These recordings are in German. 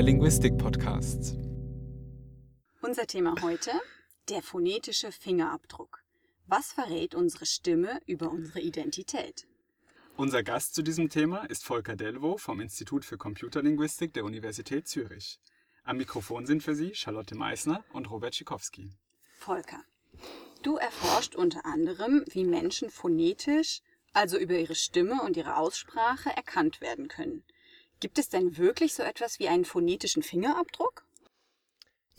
der Linguistik-Podcast. Unser Thema heute, der phonetische Fingerabdruck. Was verrät unsere Stimme über unsere Identität? Unser Gast zu diesem Thema ist Volker Delvo vom Institut für Computerlinguistik der Universität Zürich. Am Mikrofon sind für Sie Charlotte Meissner und Robert Schikowski. Volker, du erforscht unter anderem, wie Menschen phonetisch, also über ihre Stimme und ihre Aussprache, erkannt werden können. Gibt es denn wirklich so etwas wie einen phonetischen Fingerabdruck?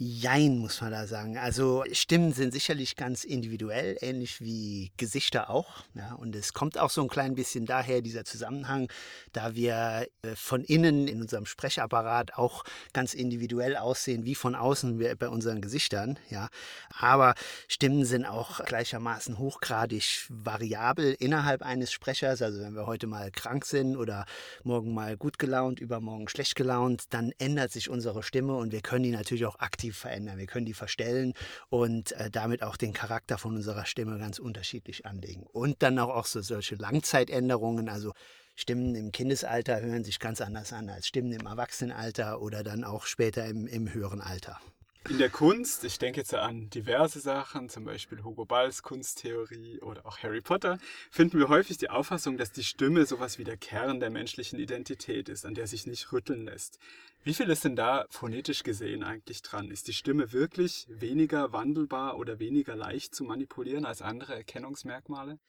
Jein, muss man da sagen. Also Stimmen sind sicherlich ganz individuell, ähnlich wie Gesichter auch. Ja, und es kommt auch so ein klein bisschen daher, dieser Zusammenhang, da wir äh, von innen in unserem Sprechapparat auch ganz individuell aussehen, wie von außen bei unseren Gesichtern. Ja. Aber Stimmen sind auch gleichermaßen hochgradig variabel innerhalb eines Sprechers. Also wenn wir heute mal krank sind oder morgen mal gut gelaunt, übermorgen schlecht gelaunt, dann ändert sich unsere Stimme und wir können die natürlich auch aktiv positiv verändern. Wir können die verstellen und äh, damit auch den Charakter von unserer Stimme ganz unterschiedlich anlegen. Und dann auch, auch so solche Langzeitänderungen, also Stimmen im Kindesalter hören sich ganz anders an als Stimmen im Erwachsenenalter oder dann auch später im, im höheren Alter. In der Kunst, ich denke jetzt an diverse Sachen, zum Beispiel Hugo Balls Kunsttheorie oder auch Harry Potter, finden wir häufig die Auffassung, dass die Stimme sowas wie der Kern der menschlichen Identität ist, an der sich nicht rütteln lässt. Wie viel ist denn da phonetisch gesehen eigentlich dran? Ist die Stimme wirklich weniger wandelbar oder weniger leicht zu manipulieren als andere Erkennungsmerkmale?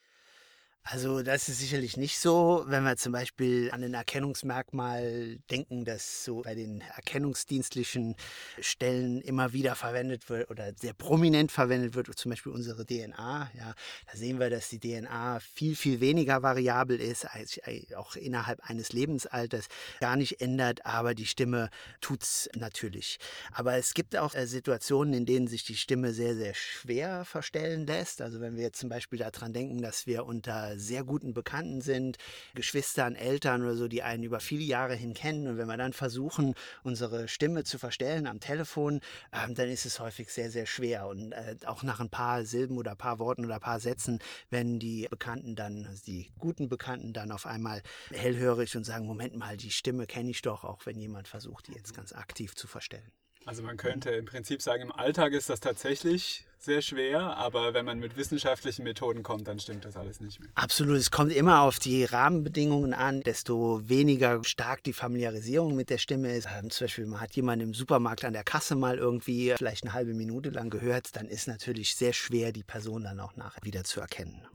Also das ist sicherlich nicht so, wenn wir zum Beispiel an ein Erkennungsmerkmal denken, das so bei den erkennungsdienstlichen Stellen immer wieder verwendet wird oder sehr prominent verwendet wird, zum Beispiel unsere DNA. Ja, da sehen wir, dass die DNA viel, viel weniger variabel ist, als auch innerhalb eines Lebensalters gar nicht ändert, aber die Stimme tut es natürlich. Aber es gibt auch äh, Situationen, in denen sich die Stimme sehr, sehr schwer verstellen lässt. Also wenn wir jetzt zum Beispiel daran denken, dass wir unter sehr guten Bekannten sind, Geschwistern, Eltern oder so, die einen über viele Jahre hin kennen. Und wenn wir dann versuchen, unsere Stimme zu verstellen am Telefon, äh, dann ist es häufig sehr, sehr schwer. Und äh, auch nach ein paar Silben oder ein paar Worten oder ein paar Sätzen werden die Bekannten dann, also die guten Bekannten dann auf einmal hellhörig und sagen, Moment mal, die Stimme kenne ich doch, auch wenn jemand versucht, die jetzt ganz aktiv zu verstellen. Also man könnte im Prinzip sagen, im Alltag ist das tatsächlich sehr schwer, aber wenn man mit wissenschaftlichen Methoden kommt, dann stimmt das alles nicht mehr. Absolut, es kommt immer auf die Rahmenbedingungen an, desto weniger stark die Familiarisierung mit der Stimme ist. Ähm, zum Beispiel, man hat jemanden im Supermarkt an der Kasse mal irgendwie vielleicht eine halbe Minute lang gehört, dann ist natürlich sehr schwer, die Person dann auch nachher wieder zu erkennen.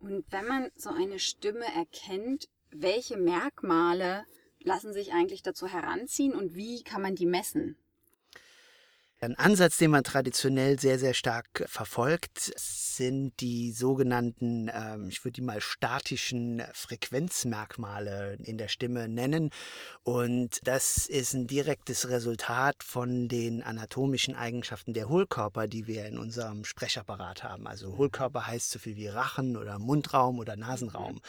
Und wenn man so eine Stimme erkennt, welche Merkmale lassen sich eigentlich dazu heranziehen und wie kann man die messen? Ein Ansatz, den man traditionell sehr, sehr stark verfolgt, sind die sogenannten, ähm, ich würde die mal statischen Frequenzmerkmale in der Stimme nennen. Und das ist ein direktes Resultat von den anatomischen Eigenschaften der Hohlkörper, die wir in unserem Sprechapparat haben. Also Hohlkörper heißt so viel wie Rachen oder Mundraum oder Nasenraum.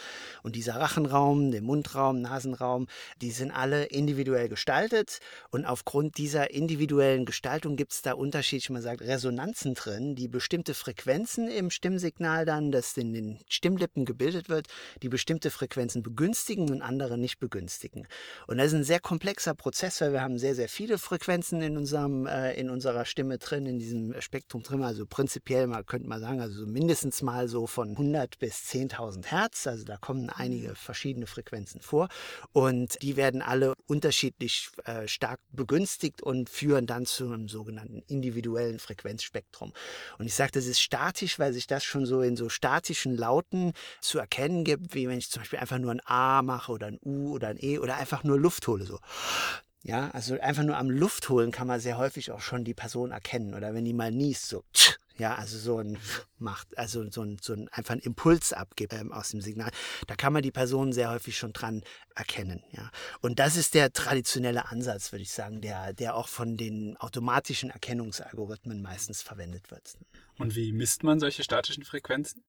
Und dieser Rachenraum, der Mundraum, Nasenraum, die sind alle individuell gestaltet. Und aufgrund dieser individuellen Gestaltung gibt es da unterschiedlich, man sagt, Resonanzen drin, die bestimmte Frequenzen im Stimmsignal dann, das in den Stimmlippen gebildet wird, die bestimmte Frequenzen begünstigen und andere nicht begünstigen. Und das ist ein sehr komplexer Prozess, weil wir haben sehr, sehr viele Frequenzen in, unserem, äh, in unserer Stimme drin, in diesem Spektrum drin. Also prinzipiell, man könnte mal sagen, also mindestens mal so von 100 bis 10.000 Hertz. Also da kommen einige mhm. verschiedene Frequenzen vor. Und die werden alle unterschiedlich äh, stark begünstigt und führen dann zu einem so sogenannten individuellen Frequenzspektrum. Und ich sage, das ist statisch, weil sich das schon so in so statischen Lauten zu erkennen gibt, wie wenn ich zum Beispiel einfach nur ein A mache oder ein U oder ein E oder einfach nur Luft hole. So. Ja, also einfach nur am Luft holen kann man sehr häufig auch schon die Person erkennen. Oder wenn die mal niest, so, ja, also so ein macht, also so ein, so ein einfach einen Impuls abgibt ähm, aus dem Signal. Da kann man die Person sehr häufig schon dran erkennen. Ja. Und das ist der traditionelle Ansatz, würde ich sagen, der, der auch von den automatischen Erkennungsalgorithmen meistens verwendet wird. Und wie misst man solche statischen Frequenzen?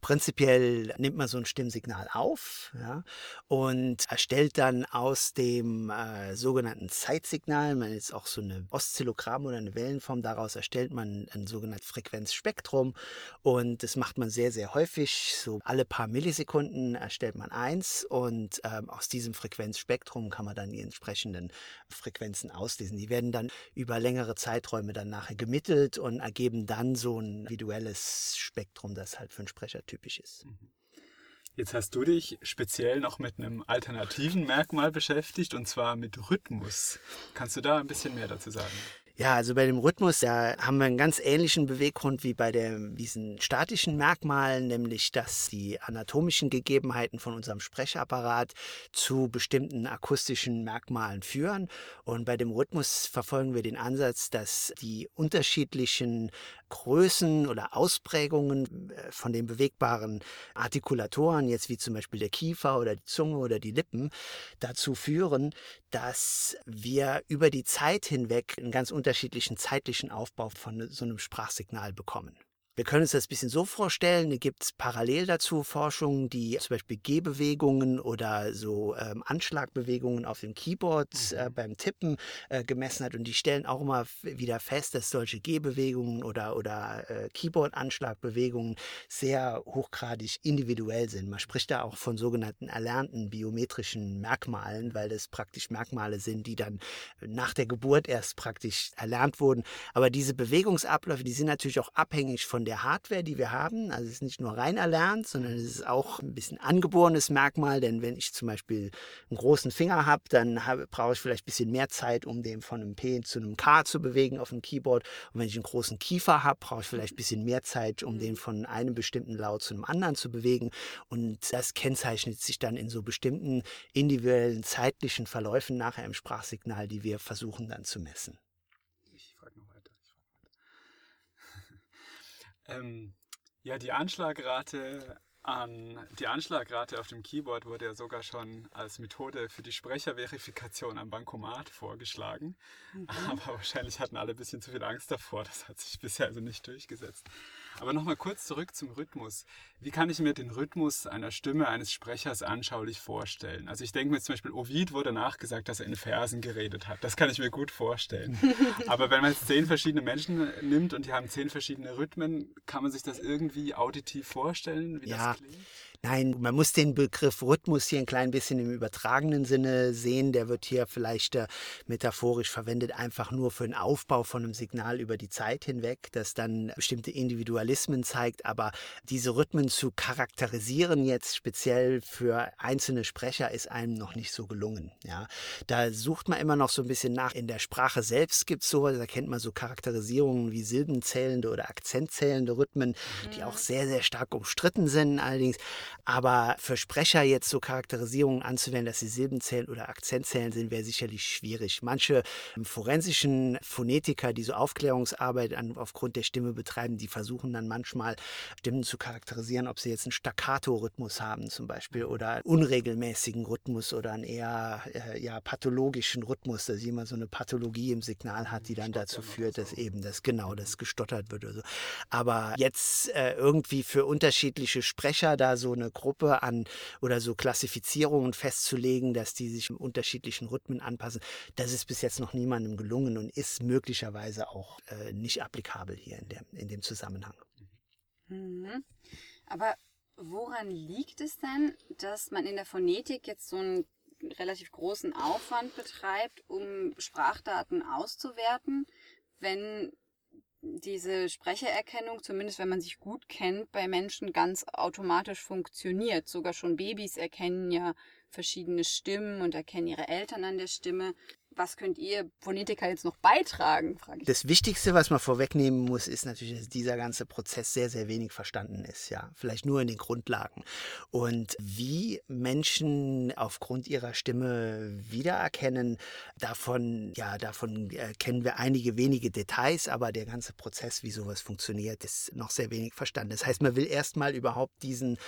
Prinzipiell nimmt man so ein Stimmsignal auf ja, und erstellt dann aus dem äh, sogenannten Zeitsignal, man jetzt auch so eine Oszillogramm oder eine Wellenform, daraus erstellt man ein sogenanntes Frequenzspektrum und das macht man sehr, sehr häufig. So alle paar Millisekunden erstellt man eins und ähm, aus diesem Frequenzspektrum kann man dann die entsprechenden Frequenzen auslesen. Die werden dann über längere Zeiträume dann nachher gemittelt und ergeben dann so ein individuelles Spektrum, das halt für einen Sprecher typisch ist. Mhm. Jetzt hast du dich speziell noch mit einem alternativen Merkmal beschäftigt und zwar mit Rhythmus. Kannst du da ein bisschen mehr dazu sagen? Ja, also bei dem Rhythmus, da haben wir einen ganz ähnlichen Beweggrund wie bei der, diesen statischen Merkmalen, nämlich dass die anatomischen Gegebenheiten von unserem Sprechapparat zu bestimmten akustischen Merkmalen führen. Und bei dem Rhythmus verfolgen wir den Ansatz, dass die unterschiedlichen Größen oder Ausprägungen äh, von den bewegbaren Artikulatoren, jetzt wie zum Beispiel der Kiefer oder die Zunge oder die Lippen, dazu führen, dass wir über die Zeit hinweg einen ganz unterschiedlichen zeitlichen Aufbau von so einem Sprachsignal bekommen. Wir können uns das ein bisschen so vorstellen, da gibt es parallel dazu Forschungen, die zum Beispiel Gehbewegungen oder so ähm, Anschlagbewegungen auf dem Keyboard äh, mhm. beim Tippen äh, gemessen hat und die stellen auch immer wieder fest, dass solche Gehbewegungen oder, oder äh, Keyboard-Anschlagbewegungen sehr hochgradig individuell sind. Man spricht da auch von sogenannten erlernten biometrischen Merkmalen, weil das praktisch Merkmale sind, die dann nach der Geburt erst praktisch erlernt wurden. Aber diese Bewegungsabläufe, die sind natürlich auch abhängig von der Hardware, die wir haben. Also es ist nicht nur rein erlernt, sondern es ist auch ein bisschen angeborenes Merkmal, denn wenn ich zum Beispiel einen großen Finger habe, dann habe, brauche ich vielleicht ein bisschen mehr Zeit, um den von einem P zu einem K zu bewegen auf dem Keyboard. Und wenn ich einen großen Kiefer habe, brauche ich vielleicht ein bisschen mehr Zeit, um den von einem bestimmten Laut zu einem anderen zu bewegen. Und das kennzeichnet sich dann in so bestimmten individuellen zeitlichen Verläufen nachher im Sprachsignal, die wir versuchen dann zu messen. Ähm, ja, die Anschlagrate an die Anschlagrate auf dem Keyboard wurde ja sogar schon als Methode für die Sprecherverifikation am Bankomat vorgeschlagen. Mhm. Aber wahrscheinlich hatten alle ein bisschen zu viel Angst davor. Das hat sich bisher also nicht durchgesetzt. Aber nochmal kurz zurück zum Rhythmus. Wie kann ich mir den Rhythmus einer Stimme eines Sprechers anschaulich vorstellen? Also ich denke mir zum Beispiel, Ovid wurde nachgesagt, dass er in Versen geredet hat. Das kann ich mir gut vorstellen. Aber wenn man jetzt zehn verschiedene Menschen nimmt und die haben zehn verschiedene Rhythmen, kann man sich das irgendwie auditiv vorstellen, wie ja. das klingt? Nein, man muss den Begriff Rhythmus hier ein klein bisschen im übertragenen Sinne sehen. Der wird hier vielleicht äh, metaphorisch verwendet, einfach nur für den Aufbau von einem Signal über die Zeit hinweg, das dann bestimmte Individualismen zeigt. Aber diese Rhythmen zu charakterisieren jetzt speziell für einzelne Sprecher ist einem noch nicht so gelungen. Ja, da sucht man immer noch so ein bisschen nach. In der Sprache selbst gibt es sowas, da kennt man so Charakterisierungen wie silbenzählende oder akzentzählende Rhythmen, mhm. die auch sehr, sehr stark umstritten sind allerdings. Aber für Sprecher jetzt so Charakterisierungen anzuwenden, dass sie Silbenzählen oder Akzentzählen sind, wäre sicherlich schwierig. Manche ähm, forensischen Phonetiker, die so Aufklärungsarbeit an, aufgrund der Stimme betreiben, die versuchen dann manchmal Stimmen zu charakterisieren, ob sie jetzt einen Staccato-Rhythmus haben zum Beispiel oder einen unregelmäßigen Rhythmus oder einen eher äh, ja, pathologischen Rhythmus, dass jemand so eine Pathologie im Signal hat, die dann dazu führt, dass eben das genau das gestottert wird oder so. Aber jetzt äh, irgendwie für unterschiedliche Sprecher da so eine Gruppe an oder so Klassifizierungen festzulegen, dass die sich unterschiedlichen Rhythmen anpassen, das ist bis jetzt noch niemandem gelungen und ist möglicherweise auch äh, nicht applikabel hier in, der, in dem Zusammenhang. Mhm. Aber woran liegt es denn, dass man in der Phonetik jetzt so einen relativ großen Aufwand betreibt, um Sprachdaten auszuwerten, wenn diese Sprechererkennung, zumindest wenn man sich gut kennt, bei Menschen ganz automatisch funktioniert. Sogar schon Babys erkennen ja verschiedene Stimmen und erkennen ihre Eltern an der Stimme was könnt ihr Phonetiker jetzt noch beitragen? Frage ich. Das Wichtigste, was man vorwegnehmen muss, ist natürlich, dass dieser ganze Prozess sehr, sehr wenig verstanden ist. Ja, vielleicht nur in den Grundlagen. Und wie Menschen aufgrund ihrer Stimme wiedererkennen, davon, ja, davon äh, kennen wir einige wenige Details, aber der ganze Prozess, wie sowas funktioniert, ist noch sehr wenig verstanden. Das heißt, man will erstmal überhaupt diesen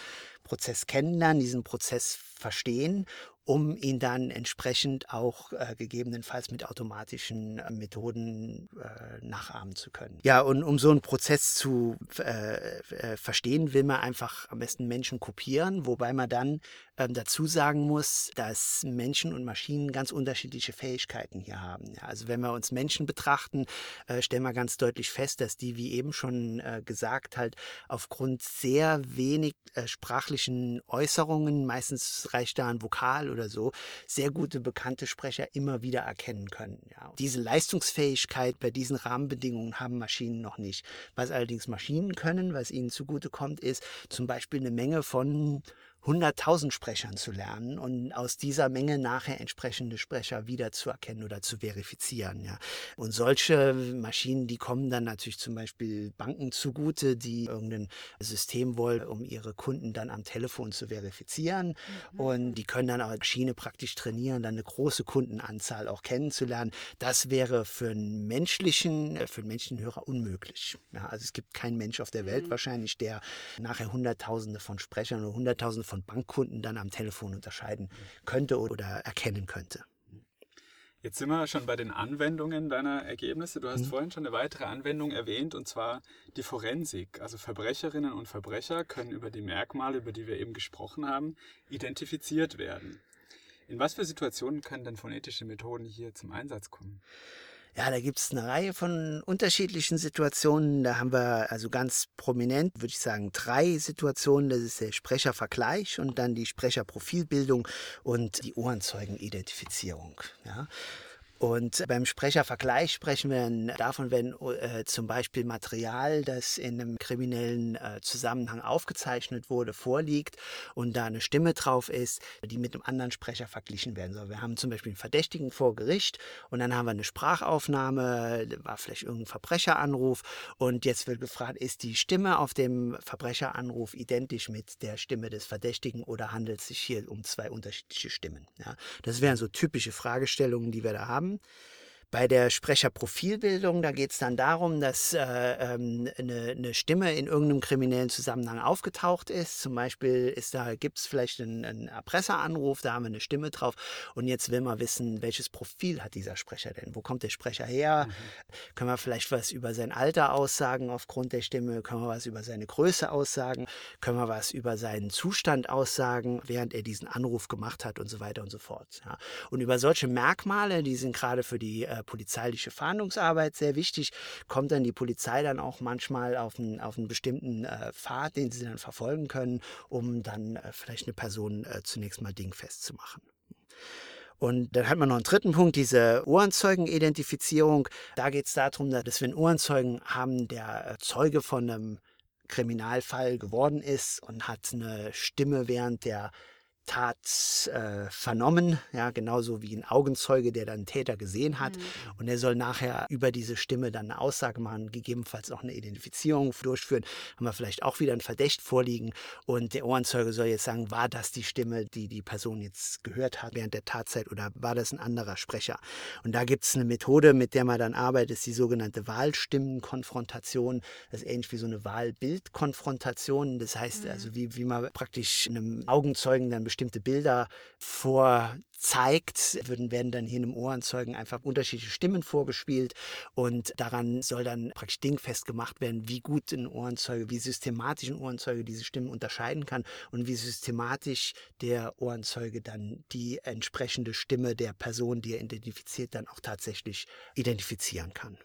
Prozess kennenlernen, diesen Prozess verstehen um ihn dann entsprechend auch äh, gegebenenfalls mit automatischen äh, Methoden äh, nachahmen zu können. Ja, und um so einen Prozess zu äh, äh, verstehen, will man einfach am besten Menschen kopieren, wobei man dann ähm, dazu sagen muss, dass Menschen und Maschinen ganz unterschiedliche Fähigkeiten hier haben. Ja, also wenn wir uns Menschen betrachten, äh, stellen wir ganz deutlich fest, dass die, wie eben schon gesagt, halt aufgrund sehr wenig sprachlichen Äußerungen, meistens reicht da ein Vokal oder so sehr gute bekannte Sprecher immer wieder erkennen können. Ja. Diese Leistungsfähigkeit bei diesen Rahmenbedingungen haben Maschinen noch nicht. Was allerdings Maschinen können, was ihnen zugutekommt, ist zum Beispiel eine Menge von 100.000 Sprechern zu lernen und aus dieser Menge nachher entsprechende Sprecher wiederzuerkennen oder zu verifizieren. Ja. Und solche Maschinen, die kommen dann natürlich zum Beispiel Banken zugute, die irgendein System wollen, um ihre Kunden dann am Telefon zu verifizieren. Mhm. Und die können dann auch Maschine praktisch trainieren, dann eine große Kundenanzahl auch kennenzulernen. Das wäre für einen menschlichen, äh, für einen menschlichen Hörer unmöglich. Ja, also es gibt keinen Mensch auf der Welt mhm. wahrscheinlich, der nachher Hunderttausende von Sprechern oder Hunderttausende von Bankkunden dann am Telefon unterscheiden könnte oder erkennen könnte. Jetzt sind wir schon bei den Anwendungen deiner Ergebnisse. Du hast mhm. vorhin schon eine weitere Anwendung erwähnt, und zwar die Forensik. Also Verbrecherinnen und Verbrecher können über die Merkmale, über die wir eben gesprochen haben, identifiziert werden. In was für Situationen können denn phonetische Methoden hier zum Einsatz kommen? Ja, da gibt es eine Reihe von unterschiedlichen Situationen. Da haben wir also ganz prominent, würde ich sagen, drei Situationen. Das ist der Sprechervergleich und dann die Sprecherprofilbildung und die Ohrenzeugenidentifizierung. Ja. Und beim Sprechervergleich sprechen wir davon, wenn äh, zum Beispiel Material, das in einem kriminellen äh, Zusammenhang aufgezeichnet wurde, vorliegt und da eine Stimme drauf ist, die mit einem anderen Sprecher verglichen werden soll. Wir haben zum Beispiel einen Verdächtigen vor Gericht und dann haben wir eine Sprachaufnahme, war vielleicht irgendein Verbrecheranruf und jetzt wird gefragt, ist die Stimme auf dem Verbrecheranruf identisch mit der Stimme des Verdächtigen oder handelt es sich hier um zwei unterschiedliche Stimmen? Ja, das wären so typische Fragestellungen, die wir da haben. haben. Bei der Sprecherprofilbildung, da geht es dann darum, dass äh, ähm, eine, eine, Stimme in irgendeinem kriminellen Zusammenhang aufgetaucht ist. Zum Beispiel ist da, gibt es vielleicht einen, einen Erpresseranruf, da haben wir eine Stimme drauf. Und jetzt will man wissen, welches Profil hat dieser Sprecher denn? Wo kommt der Sprecher her? Mhm. Können wir vielleicht was über sein Alter aussagen aufgrund der Stimme? Können wir was über seine Größe aussagen? Können wir was über seinen Zustand aussagen, während er diesen Anruf gemacht hat und so weiter und so fort. Ja. Und über solche Merkmale, die sind gerade für die äh, polizeiliche Fahndungsarbeit sehr wichtig, kommt dann die Polizei dann auch manchmal auf einen, auf einen bestimmten äh, Pfad, den sie dann verfolgen können, um dann äh, vielleicht eine Person äh, zunächst mal dingfest zu machen. Und dann hat man noch einen dritten Punkt, diese Ohrenzeugen-Identifizierung. Da geht es darum, dass wir einen Ohrenzeugen haben, der äh, Zeuge von einem Kriminalfall geworden ist und hat eine Stimme während der Tat äh, vernommen, ja, genauso wie ein Augenzeuge, der dann Täter gesehen hat. Mhm. Und er soll nachher über diese Stimme dann eine Aussage machen, gegebenenfalls auch eine Identifizierung durchführen. Haben wir vielleicht auch wieder ein Verdacht vorliegen. Und der Ohrenzeuge soll jetzt sagen, war das die Stimme, die die Person jetzt gehört hat während der Tatzeit oder war das ein anderer Sprecher? Und da gibt es eine Methode, mit der man dann arbeitet, ist die sogenannte Wahlstimmenkonfrontation. Das ist ähnlich wie so eine Wahlbildkonfrontation. Das heißt mhm. also, wie, wie man praktisch einem Augenzeugen dann bestimmte Bilder vorzeigt, würden, werden dann hier einem Ohrenzeugen einfach unterschiedliche Stimmen vorgespielt und daran soll dann praktisch dingfest gemacht werden, wie gut ein Ohrenzeuge, wie systematisch ein Ohrenzeuge diese Stimmen unterscheiden kann und wie systematisch der Ohrenzeuge dann die entsprechende Stimme der Person, die er identifiziert, dann auch tatsächlich identifizieren kann.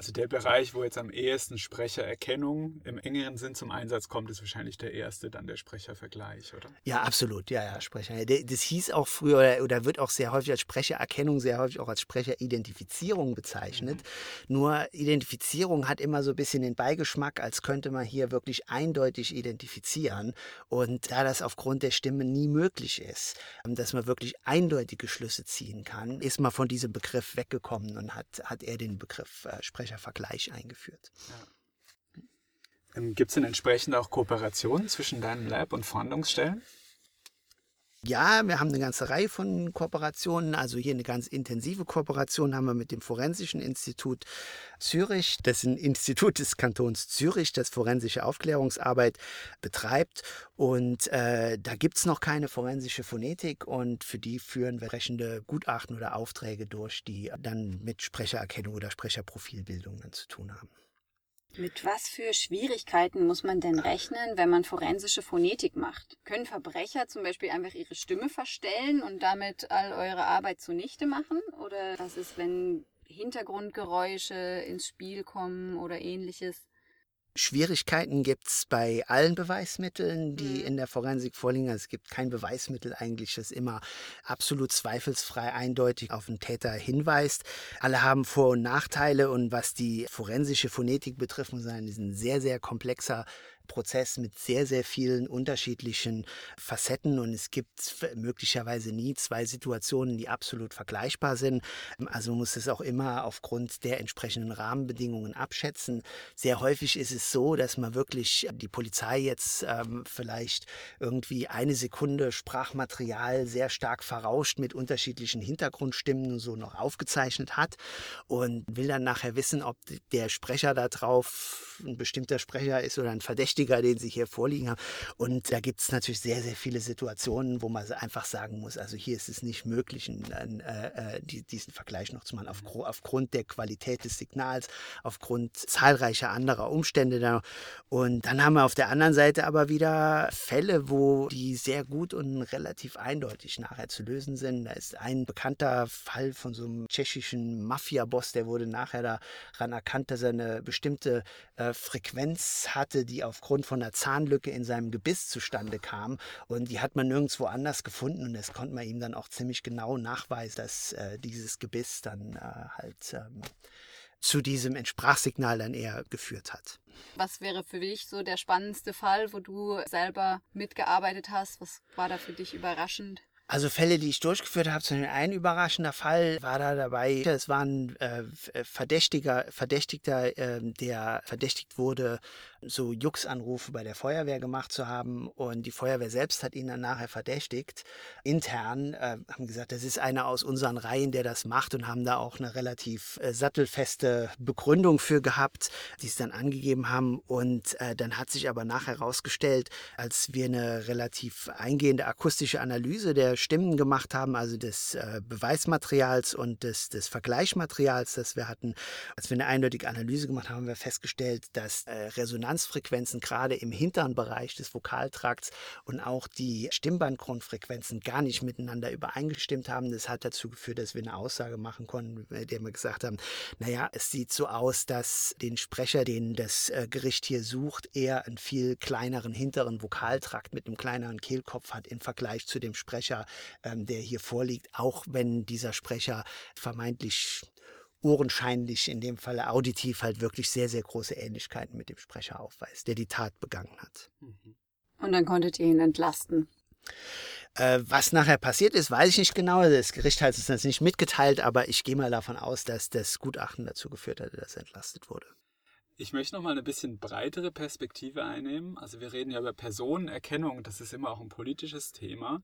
Also der Bereich, wo jetzt am ehesten Sprechererkennung im engeren Sinn zum Einsatz kommt, ist wahrscheinlich der erste, dann der Sprechervergleich, oder? Ja, absolut. Ja, ja, Sprecher. Das hieß auch früher oder wird auch sehr häufig als Sprechererkennung, sehr häufig auch als Sprecheridentifizierung bezeichnet. Mhm. Nur Identifizierung hat immer so ein bisschen den Beigeschmack, als könnte man hier wirklich eindeutig identifizieren. Und da das aufgrund der Stimme nie möglich ist, ähm, dass man wirklich eindeutige Schlüsse ziehen kann, ist man von diesem Begriff weggekommen und hat, hat er den Begriff äh, Sprecher Vergleich eingeführt. Ja. Ähm, Gibt es denn entsprechend auch Kooperationen zwischen deinem Lab und Fahndungsstellen? Ja, wir haben eine ganze Reihe von Kooperationen. Also hier eine ganz intensive Kooperation haben wir mit dem Forensischen Institut Zürich. Das ist ein Institut des Kantons Zürich, das forensische Aufklärungsarbeit betreibt. Und äh, da gibt es noch keine forensische Phonetik und für die führen wir sprechende Gutachten oder Aufträge durch, die dann mit Sprechererkennung oder Sprecherprofilbildung zu tun haben. Mit was für Schwierigkeiten muss man denn rechnen, wenn man forensische Phonetik macht? Können Verbrecher zum Beispiel einfach ihre Stimme verstellen und damit all eure Arbeit zunichte machen? Oder was ist, wenn Hintergrundgeräusche ins Spiel kommen oder ähnliches? Schwierigkeiten gibt es bei allen Beweismitteln, die Mhm. in der Forensik vorliegen. Also es gibt kein Beweismittel eigentlich, das immer absolut zweifelsfrei eindeutig auf den Täter hinweist. Alle haben Vor- und Nachteile und was die forensische Phonetik betrifft, muss sagen, ist ein sehr, sehr komplexer Prozess mit sehr, sehr vielen unterschiedlichen Facetten und es gibt möglicherweise nie zwei Situationen, die absolut vergleichbar sind. Also muss es auch immer aufgrund der entsprechenden Rahmenbedingungen abschätzen. Sehr häufig ist es so, dass man wirklich die Polizei jetzt ähm, vielleicht irgendwie eine Sekunde Sprachmaterial sehr stark verrauscht mit unterschiedlichen Hintergrundstimmen und so noch aufgezeichnet hat und will dann nachher wissen, ob der Sprecher da drauf ein bestimmter Sprecher ist oder ein Verdächtiger, den sie hier vorliegen haben. Und da gibt es natürlich sehr, sehr viele Situationen, wo man einfach sagen muss, also hier ist es nicht möglich, einen, äh, äh, die, diesen Vergleich noch zu machen, auf, aufgrund der Qualität des Signals, aufgrund zahlreicher anderer Umstände. Da. Und dann haben wir auf der anderen Seite aber wieder Fälle, wo die sehr gut und relativ eindeutig nachher zu lösen sind. Da ist ein bekannter Fall von so einem tschechischen Mafia-Boss, der wurde nachher daran erkannt, dass er eine bestimmte äh, Frequenz hatte, die aufgrund von einer Zahnlücke in seinem Gebiss zustande kam. Und die hat man nirgendwo anders gefunden. Und das konnte man ihm dann auch ziemlich genau nachweisen, dass äh, dieses Gebiss dann äh, halt ähm, zu diesem Entsprachsignal dann eher geführt hat. Was wäre für dich so der spannendste Fall, wo du selber mitgearbeitet hast? Was war da für dich überraschend? Also Fälle, die ich durchgeführt habe, zum Beispiel ein überraschender Fall war da dabei. Es war ein äh, Verdächtiger, Verdächtigter, äh, der verdächtigt wurde, so Jux-Anrufe bei der Feuerwehr gemacht zu haben. Und die Feuerwehr selbst hat ihn dann nachher verdächtigt. Intern äh, haben gesagt, das ist einer aus unseren Reihen, der das macht und haben da auch eine relativ äh, sattelfeste Begründung für gehabt, die es dann angegeben haben. Und äh, dann hat sich aber nachher herausgestellt, als wir eine relativ eingehende akustische Analyse der Stimmen gemacht haben, also des äh, Beweismaterials und des, des Vergleichsmaterials, das wir hatten, als wir eine eindeutige Analyse gemacht haben, haben wir festgestellt, dass äh, Resonanzfrequenzen gerade im hinteren Bereich des Vokaltrakts und auch die Stimmbandgrundfrequenzen gar nicht miteinander übereingestimmt haben. Das hat dazu geführt, dass wir eine Aussage machen konnten, bei der wir gesagt haben, naja, es sieht so aus, dass den Sprecher, den das äh, Gericht hier sucht, eher einen viel kleineren hinteren Vokaltrakt mit einem kleineren Kehlkopf hat im Vergleich zu dem Sprecher, ähm, der hier vorliegt, auch wenn dieser Sprecher vermeintlich ohrenscheinlich, in dem Falle auditiv, halt wirklich sehr, sehr große Ähnlichkeiten mit dem Sprecher aufweist, der die Tat begangen hat. Und dann konntet ihr ihn entlasten. Äh, was nachher passiert ist, weiß ich nicht genau. Das Gericht hat es uns nicht mitgeteilt, aber ich gehe mal davon aus, dass das Gutachten dazu geführt hat, dass er entlastet wurde. Ich möchte noch mal eine bisschen breitere Perspektive einnehmen. Also wir reden ja über Personenerkennung, das ist immer auch ein politisches Thema.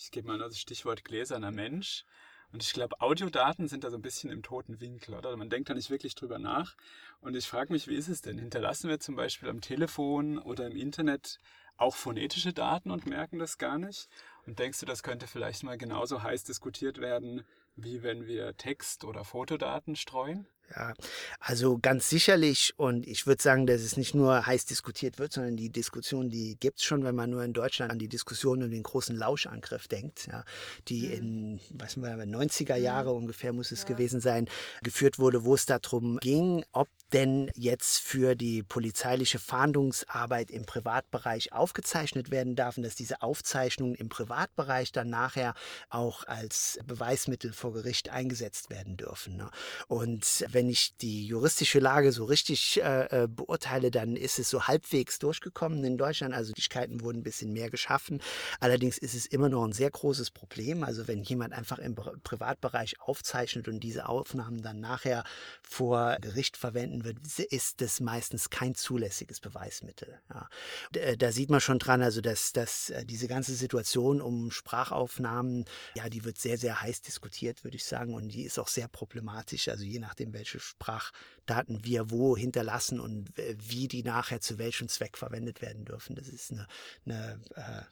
Ich gebe mal das Stichwort gläserner Mensch. Und ich glaube, Audiodaten sind da so ein bisschen im toten Winkel, oder? Man denkt da nicht wirklich drüber nach. Und ich frage mich, wie ist es denn? Hinterlassen wir zum Beispiel am Telefon oder im Internet auch phonetische Daten und merken das gar nicht? Und denkst du, das könnte vielleicht mal genauso heiß diskutiert werden, wie wenn wir Text- oder Fotodaten streuen? Ja, also ganz sicherlich. Und ich würde sagen, dass es nicht nur heiß diskutiert wird, sondern die Diskussion, die gibt es schon, wenn man nur in Deutschland an die Diskussion um den großen Lauschangriff denkt, ja, die in, was wir, 90er Jahre ungefähr muss es Ja. gewesen sein, geführt wurde, wo es darum ging, ob denn jetzt für die polizeiliche Fahndungsarbeit im Privatbereich aufgezeichnet werden darf und dass diese Aufzeichnungen im Privatbereich dann nachher auch als Beweismittel vor Gericht eingesetzt werden dürfen. Ne? Und wenn ich die juristische Lage so richtig äh, äh, beurteile, dann ist es so halbwegs durchgekommen in Deutschland. Also die Möglichkeiten wurden ein bisschen mehr geschaffen. Allerdings ist es immer noch ein sehr großes Problem. Also wenn jemand einfach im Pri- Privatbereich aufzeichnet und diese Aufnahmen dann nachher vor Gericht verwenden verwenden wird, ist das meistens kein zulässiges Beweismittel. Ja. Äh, da sieht man schon dran, also dass, dass äh, diese ganze Situation um Sprachaufnahmen, ja, die wird sehr, sehr heiß diskutiert, würde ich sagen, und die ist auch sehr problematisch. Also je nachdem, welche Sprachdaten wir wo hinterlassen und wie die nachher zu welchem Zweck verwendet werden dürfen. Das ist eine, eine äh,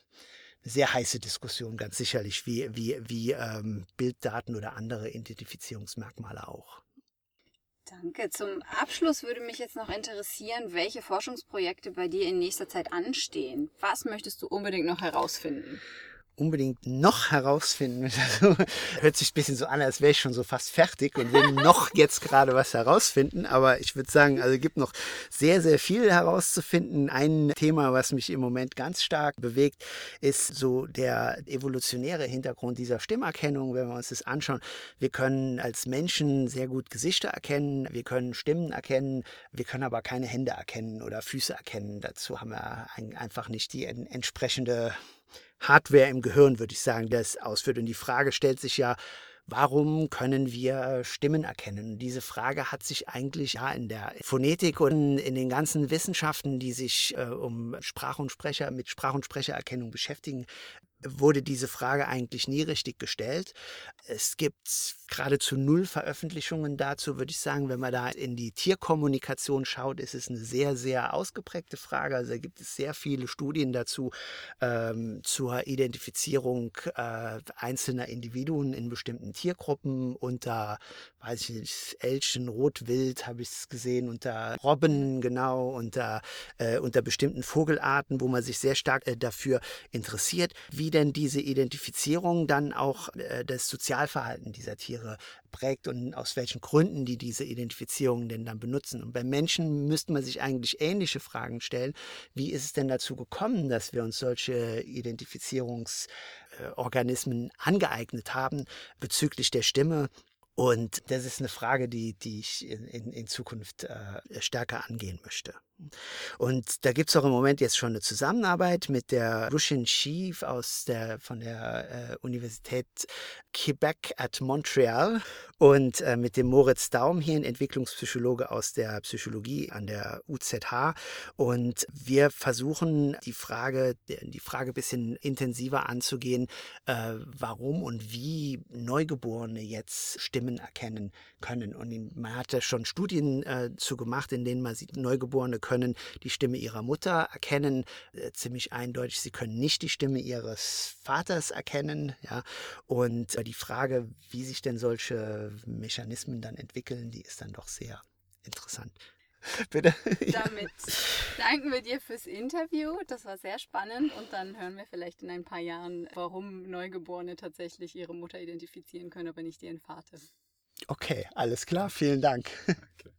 sehr heiße Diskussion, ganz sicherlich, wie, wie, wie ähm, Bilddaten oder andere Identifizierungsmerkmale auch. Danke. Zum Abschluss würde mich jetzt noch interessieren, welche Forschungsprojekte bei dir in nächster Zeit anstehen. Was möchtest du unbedingt noch herausfinden? Unbedingt noch herausfinden. Also, hört sich ein bisschen so an, als wäre ich schon so fast fertig und will noch jetzt gerade was herausfinden. Aber ich würde sagen, also gibt noch sehr, sehr viel herauszufinden. Ein Thema, was mich im Moment ganz stark bewegt, ist so der evolutionäre Hintergrund dieser Stimmerkennung. Wenn wir uns das anschauen, wir können als Menschen sehr gut Gesichter erkennen, wir können Stimmen erkennen, wir können aber keine Hände erkennen oder Füße erkennen. Dazu haben wir einfach nicht die entsprechende Hardware im Gehirn, würde ich sagen, das ausführt. Und die Frage stellt sich ja, Warum können wir Stimmen erkennen? Diese Frage hat sich eigentlich ja in der Phonetik und in den ganzen Wissenschaften, die sich äh, um Sprach- und Sprecher mit Sprach- und Sprechererkennung beschäftigen, wurde diese Frage eigentlich nie richtig gestellt. Es gibt geradezu null Veröffentlichungen dazu, würde ich sagen. Wenn man da in die Tierkommunikation schaut, ist es eine sehr, sehr ausgeprägte Frage. Also da gibt es sehr viele Studien dazu ähm, zur Identifizierung äh, einzelner Individuen in bestimmten Tiergruppen unter, weiß ich nicht, Elchen, Rotwild habe ich es gesehen, unter Robben, genau, unter, äh, unter bestimmten Vogelarten, wo man sich sehr stark äh, dafür interessiert, wie denn diese Identifizierung dann auch äh, das Sozialverhalten dieser Tiere prägt und aus welchen Gründen die diese Identifizierung denn dann benutzen. Und bei Menschen müsste man sich eigentlich ähnliche Fragen stellen. Wie ist es denn dazu gekommen, dass wir uns solche Identifizierungsorganismen angeeignet haben bezüglich der Stimme? Und das ist eine Frage, die, die ich in, in, in Zukunft äh, stärker angehen möchte. Und da gibt es auch im Moment jetzt schon eine Zusammenarbeit mit der Russian Chief aus der, von der äh, Universität Quebec at Montreal und äh, mit dem Moritz Daum hier, ein Entwicklungspsychologe aus der Psychologie an der UZH. Und wir versuchen die Frage, die Frage ein bisschen intensiver anzugehen, äh, warum und wie Neugeborene jetzt Stimmen erkennen können. Und man hat da schon Studien äh, zu gemacht, in denen man sieht, Neugeborene können die Stimme ihrer Mutter erkennen, äh, ziemlich eindeutig. Sie können nicht die Stimme ihres Vaters erkennen. Ja? Und äh, die Frage, wie sich denn solche Mechanismen dann entwickeln, die ist dann doch sehr interessant. Bitte. Damit danken wir dir fürs Interview. Das war sehr spannend und dann hören wir vielleicht in ein paar Jahren, warum Neugeborene tatsächlich ihre Mutter identifizieren können, aber nicht ihren Vater. Okay, alles klar. Vielen Dank. Okay.